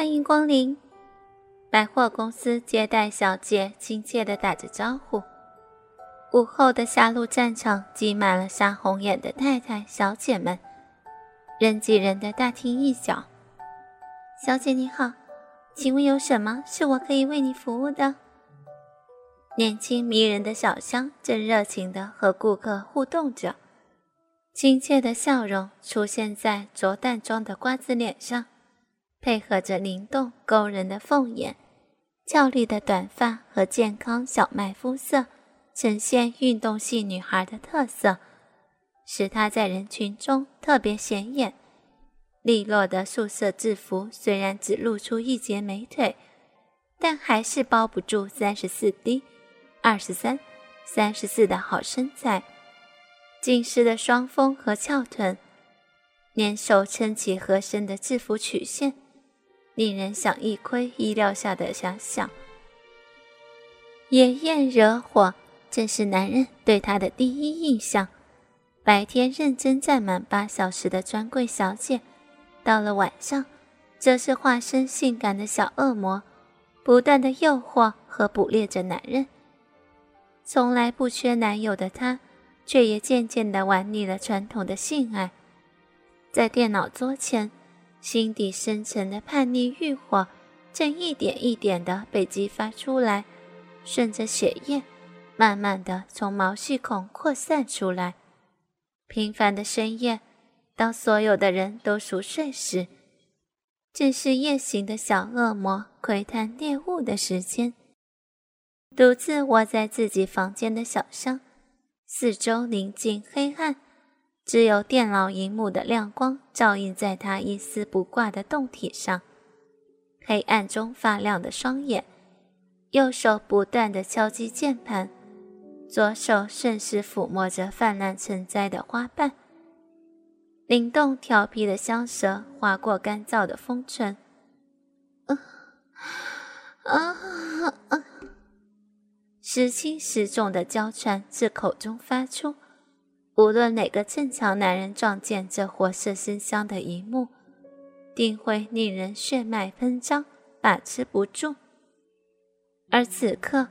欢迎光临。百货公司接待小姐亲切地打着招呼。午后的下路战场挤满了杀红眼的太太、小姐们，人挤人的大厅一角。小姐你好，请问有什么是我可以为你服务的？年轻迷人的小香正热情地和顾客互动着，亲切的笑容出现在着淡妆的瓜子脸上，配合着灵动勾人的凤眼，俏丽的短发和健康小麦肤色，呈现运动系女孩的特色，使她在人群中特别显眼。利落的素色制服虽然只露出一截美腿，但还是包不住三十四 D、二十三、三十四的好身材。紧实的双峰和翘臀，年手撑起合身的制服曲线，令人想一窥意料下的遐想。野艳惹火，正是男人对她的第一印象。白天认真站满八小时的专柜小姐。到了晚上，则是化身性感的小恶魔，不断的诱惑和捕猎着男人。从来不缺男友的她，却也渐渐的玩腻了传统的性爱。在电脑桌前，心底深沉的叛逆欲火正一点一点的被激发出来，顺着血液，慢慢的从毛细孔扩散出来。平凡的深夜。当所有的人都熟睡时，正是夜行的小恶魔窥探猎物的时间。独自窝在自己房间的小香，四周宁静黑暗，只有电脑荧幕的亮光照映在他一丝不挂的胴体上。黑暗中发亮的双眼，右手不断地敲击键盘，左手顺势抚摸着泛滥成灾的花瓣。灵动调皮的香舌划过干燥的丰唇，啊啊啊！时轻时重的娇喘自口中发出。无论哪个正常男人撞见这活色生香的一幕，定会令人血脉喷张，把持不住。而此刻，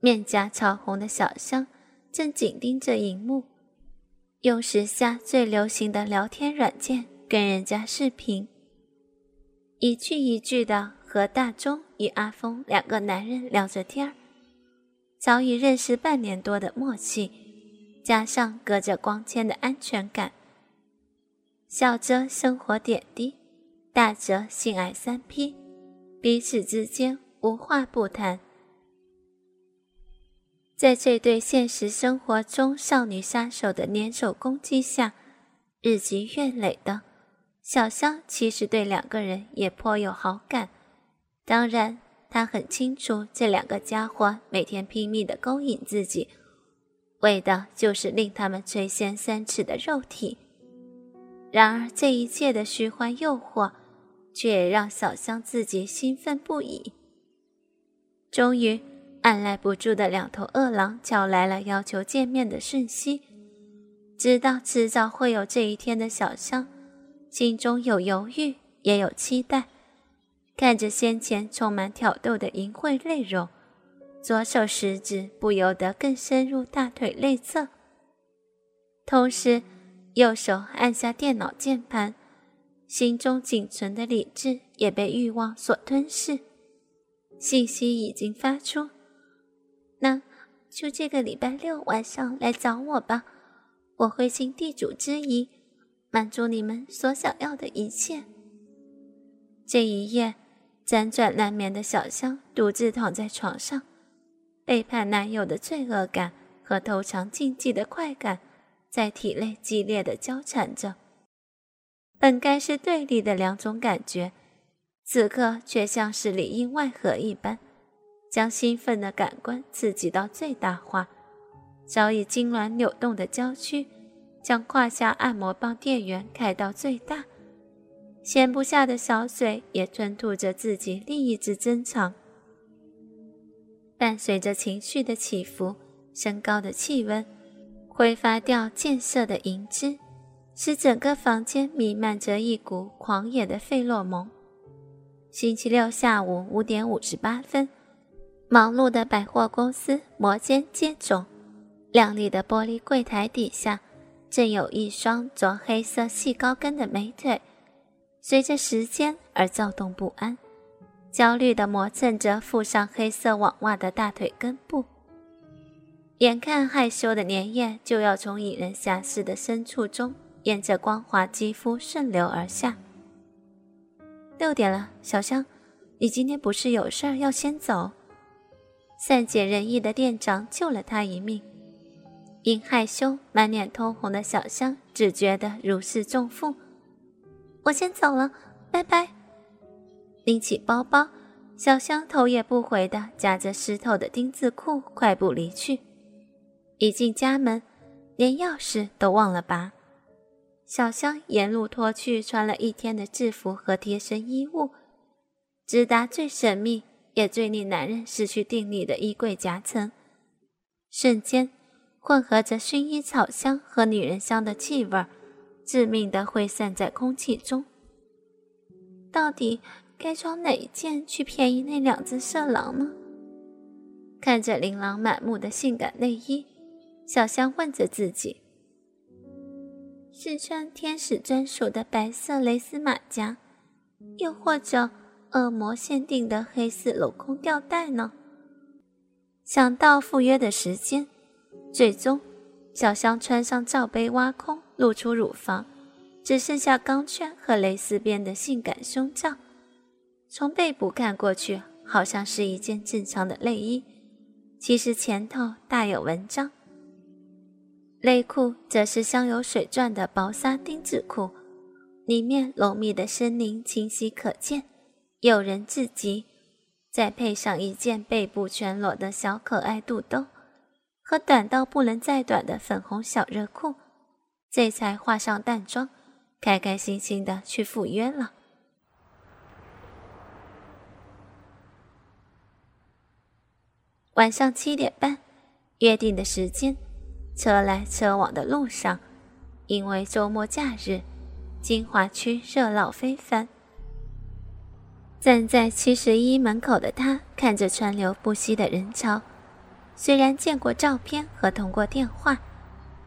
面颊潮红的小香正紧盯着荧幕。用时下最流行的聊天软件跟人家视频，一句一句的和大钟与阿峰两个男人聊着天儿，早已认识半年多的默契，加上隔着光纤的安全感，小则生活点滴，大则性爱三 P，彼此之间无话不谈。在这对现实生活中少女杀手的联手攻击下，日积月累的小香其实对两个人也颇有好感。当然，她很清楚这两个家伙每天拼命的勾引自己，为的就是令他们垂涎三尺的肉体。然而，这一切的虚幻诱惑，却也让小香自己兴奋不已。终于。按耐不住的两头饿狼叫来了要求见面的讯息，知道迟早会有这一天的小香，心中有犹豫，也有期待。看着先前充满挑逗的淫秽内容，左手食指不由得更深入大腿内侧，同时右手按下电脑键盘，心中仅存的理智也被欲望所吞噬。信息已经发出。那就这个礼拜六晚上来找我吧，我会尽地主之谊，满足你们所想要的一切。这一夜，辗转难眠的小香独自躺在床上，背叛男友的罪恶感和偷尝禁忌的快感在体内激烈的交缠着。本该是对立的两种感觉，此刻却像是里应外合一般。将兴奋的感官刺激到最大化，早已痉挛扭动的娇躯，将胯下按摩棒电源开到最大，闲不下的小嘴也吞吐着自己另一只珍藏。伴随着情绪的起伏，升高的气温，挥发掉渐色的银汁，使整个房间弥漫着一股狂野的费洛蒙。星期六下午五点五十八分，忙碌的百货公司摩肩接踵，亮丽的玻璃柜台底下，正有一双着黑色细高跟的美腿，随着时间而躁动不安，焦虑地磨蹭着附上黑色网袜的大腿根部。眼看害羞的粘液就要从引人遐思的深处中，沿着光滑肌肤顺流而下。六点了，小香，你今天不是有事儿要先走？善解人意的店长救了他一命。因害羞满脸通红的小香只觉得如释重负。我先走了，拜拜。拎起包包，小香头也不回的夹着湿透的丁字裤快步离去。一进家门，连钥匙都忘了拔。小香沿路脱去穿了一天的制服和贴身衣物，直达最神秘也最令男人失去定力的衣柜夹层。瞬间，混合着薰衣草香和女人香的气味，致命的挥散在空气中。到底该穿哪一件去便宜那两只色狼呢？看着琳琅满目的性感内衣，小香问着自己。是穿天使专属的白色蕾丝马甲，又或者恶魔限定的黑色镂空吊带呢？想到赴约的时间，最终小香穿上罩杯挖空，露出乳房，只剩下钢圈和蕾丝边的性感胸罩。从背部看过去，好像是一件正常的内衣，其实前头大有文章。内裤则是镶有水钻的薄纱丁字裤，里面浓密的森林清晰可见，诱人至极。再配上一件背部全裸的小可爱肚兜，和短到不能再短的粉红小热裤，这才化上淡妆，开开心心的去赴约了。晚上七点半，约定的时间。车来车往的路上，因为周末假日，金华区热闹非凡。站在七十一门口的他，看着川流不息的人潮，虽然见过照片和通过电话，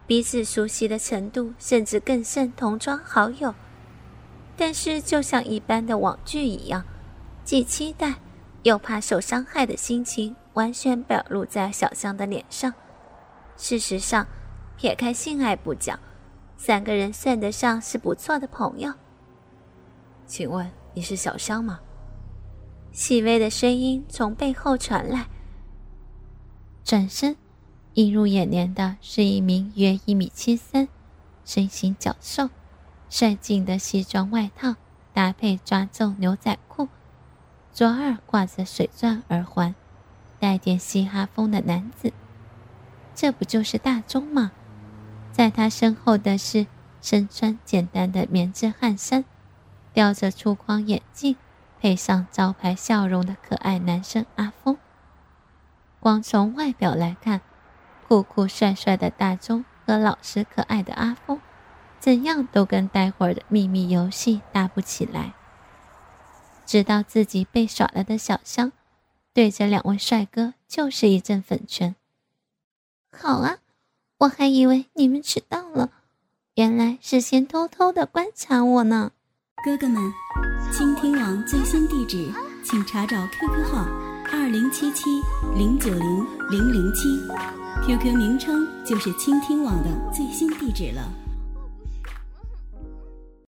彼此熟悉的程度甚至更胜同窗好友，但是就像一般的网剧一样，既期待又怕受伤害的心情，完全表露在小香的脸上。事实上，撇开性爱不讲，三个人算得上是不错的朋友。请问你是小香吗？细微的声音从背后传来。转身，映入眼帘的是一名约一米七三、身形较瘦、帅气的西装外套搭配抓皱牛仔裤，左耳挂着水钻耳环，带点嘻哈风的男子。这不就是大钟吗？在他身后的是身穿简单的棉质汗衫、吊着粗框眼镜、配上招牌笑容的可爱男生阿峰。光从外表来看，酷酷帅帅的大钟和老实可爱的阿峰，怎样都跟待会儿的秘密游戏搭不起来。知道自己被耍了的小香，对着两位帅哥就是一阵粉拳。好啊，我还以为你们迟到了，原来是先偷偷的观察我呢。哥哥们，倾听网最新地址，请查找 QQ 号二零七七零九零零零七，QQ 名称就是倾听网的最新地址了。